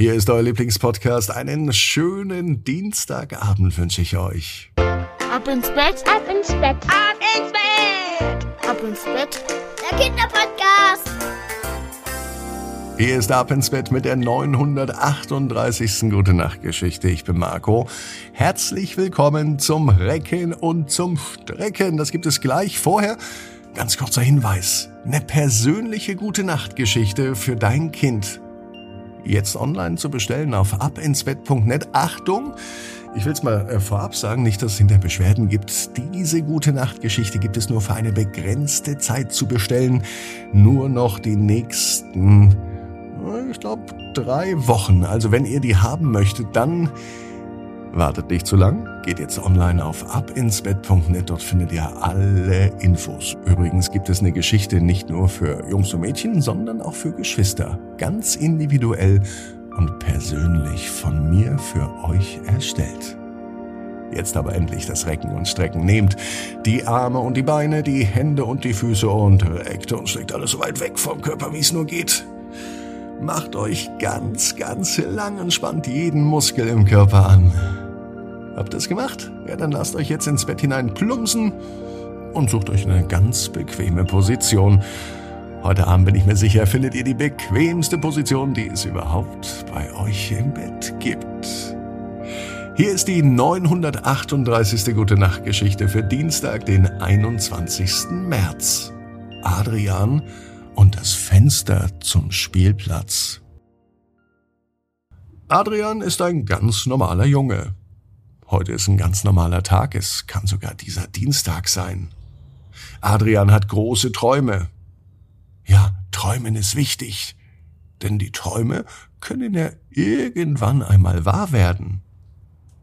Hier ist euer Lieblingspodcast. Einen schönen Dienstagabend wünsche ich euch. Ab ins Bett, ab ins Bett, ab ins Bett, ab ins Bett. Der Kinderpodcast. Hier ist Ab ins Bett mit der 938. Gute Nacht Geschichte. Ich bin Marco. Herzlich willkommen zum Recken und zum Strecken. Das gibt es gleich vorher. Ganz kurzer Hinweis. Eine persönliche Gute Nacht Geschichte für dein Kind jetzt online zu bestellen auf abinsbett.net. Achtung! Ich will es mal äh, vorab sagen, nicht, dass es hinter Beschwerden gibt. Diese gute Nachtgeschichte gibt es nur für eine begrenzte Zeit zu bestellen. Nur noch die nächsten, ich glaube, drei Wochen. Also wenn ihr die haben möchtet, dann Wartet nicht zu lang, geht jetzt online auf abinsbett.net, dort findet ihr alle Infos. Übrigens gibt es eine Geschichte nicht nur für Jungs und Mädchen, sondern auch für Geschwister. Ganz individuell und persönlich von mir für euch erstellt. Jetzt aber endlich das Recken und Strecken. Nehmt die Arme und die Beine, die Hände und die Füße und reckt und streckt alles so weit weg vom Körper, wie es nur geht. Macht euch ganz, ganz lang und spannt jeden Muskel im Körper an. Habt ihr es gemacht? Ja, dann lasst euch jetzt ins Bett hinein plumpsen und sucht euch eine ganz bequeme Position. Heute Abend bin ich mir sicher, findet ihr die bequemste Position, die es überhaupt bei euch im Bett gibt. Hier ist die 938. Gute Nacht Geschichte für Dienstag, den 21. März. Adrian und das Fenster zum Spielplatz. Adrian ist ein ganz normaler Junge. Heute ist ein ganz normaler Tag, es kann sogar dieser Dienstag sein. Adrian hat große Träume. Ja, träumen ist wichtig, denn die Träume können ja irgendwann einmal wahr werden.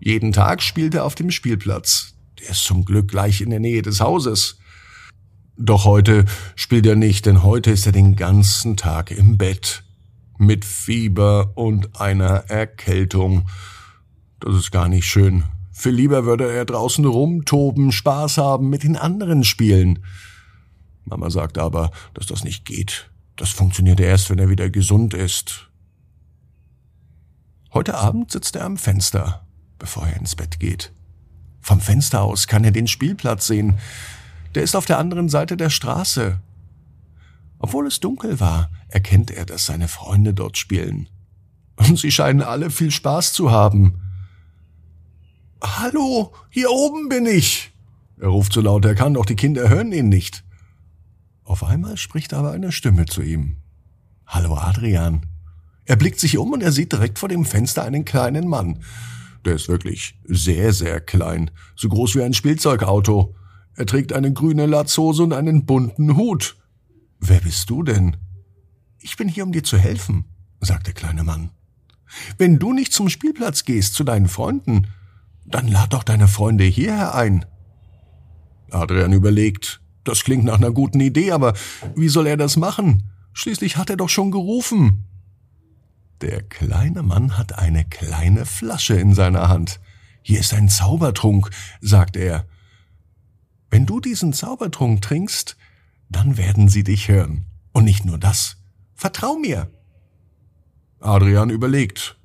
Jeden Tag spielt er auf dem Spielplatz. Der ist zum Glück gleich in der Nähe des Hauses. Doch heute spielt er nicht, denn heute ist er den ganzen Tag im Bett. Mit Fieber und einer Erkältung. Das ist gar nicht schön. Viel lieber würde er draußen rumtoben, Spaß haben, mit den anderen spielen. Mama sagt aber, dass das nicht geht. Das funktioniert erst, wenn er wieder gesund ist. Heute Abend sitzt er am Fenster, bevor er ins Bett geht. Vom Fenster aus kann er den Spielplatz sehen. Der ist auf der anderen Seite der Straße. Obwohl es dunkel war, erkennt er, dass seine Freunde dort spielen. Und sie scheinen alle viel Spaß zu haben. Hallo, hier oben bin ich. Er ruft so laut er kann, doch die Kinder hören ihn nicht. Auf einmal spricht aber eine Stimme zu ihm. Hallo Adrian. Er blickt sich um und er sieht direkt vor dem Fenster einen kleinen Mann. Der ist wirklich sehr, sehr klein, so groß wie ein Spielzeugauto. Er trägt eine grüne Latzhose und einen bunten Hut. Wer bist du denn? Ich bin hier, um dir zu helfen, sagt der kleine Mann. Wenn du nicht zum Spielplatz gehst zu deinen Freunden, dann lad doch deine Freunde hierher ein. Adrian überlegt, das klingt nach einer guten Idee, aber wie soll er das machen? Schließlich hat er doch schon gerufen. Der kleine Mann hat eine kleine Flasche in seiner Hand. Hier ist ein Zaubertrunk, sagt er. Wenn du diesen Zaubertrunk trinkst, dann werden sie dich hören. Und nicht nur das. Vertrau mir. Adrian überlegt.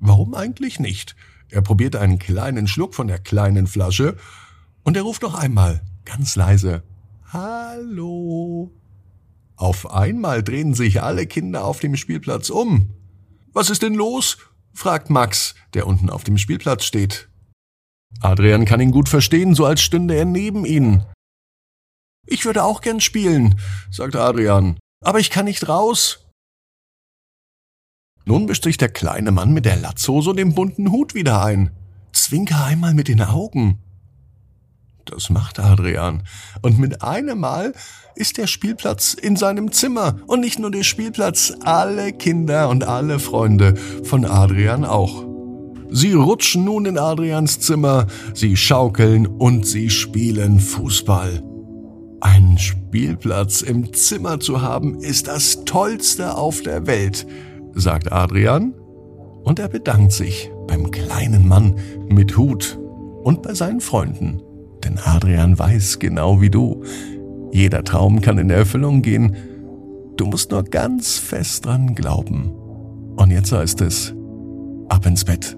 Warum eigentlich nicht? Er probiert einen kleinen Schluck von der kleinen Flasche und er ruft noch einmal, ganz leise, Hallo. Auf einmal drehen sich alle Kinder auf dem Spielplatz um. Was ist denn los? fragt Max, der unten auf dem Spielplatz steht. Adrian kann ihn gut verstehen, so als stünde er neben ihnen. Ich würde auch gern spielen, sagt Adrian, aber ich kann nicht raus. Nun mischt sich der kleine Mann mit der Latzhose und dem bunten Hut wieder ein. Zwinker einmal mit den Augen. Das macht Adrian. Und mit einem Mal ist der Spielplatz in seinem Zimmer. Und nicht nur der Spielplatz, alle Kinder und alle Freunde von Adrian auch. Sie rutschen nun in Adrians Zimmer, sie schaukeln und sie spielen Fußball. Einen Spielplatz im Zimmer zu haben, ist das Tollste auf der Welt, sagt Adrian, und er bedankt sich beim kleinen Mann mit Hut und bei seinen Freunden. Denn Adrian weiß genau wie du, jeder Traum kann in Erfüllung gehen, du musst nur ganz fest dran glauben. Und jetzt heißt es, ab ins Bett.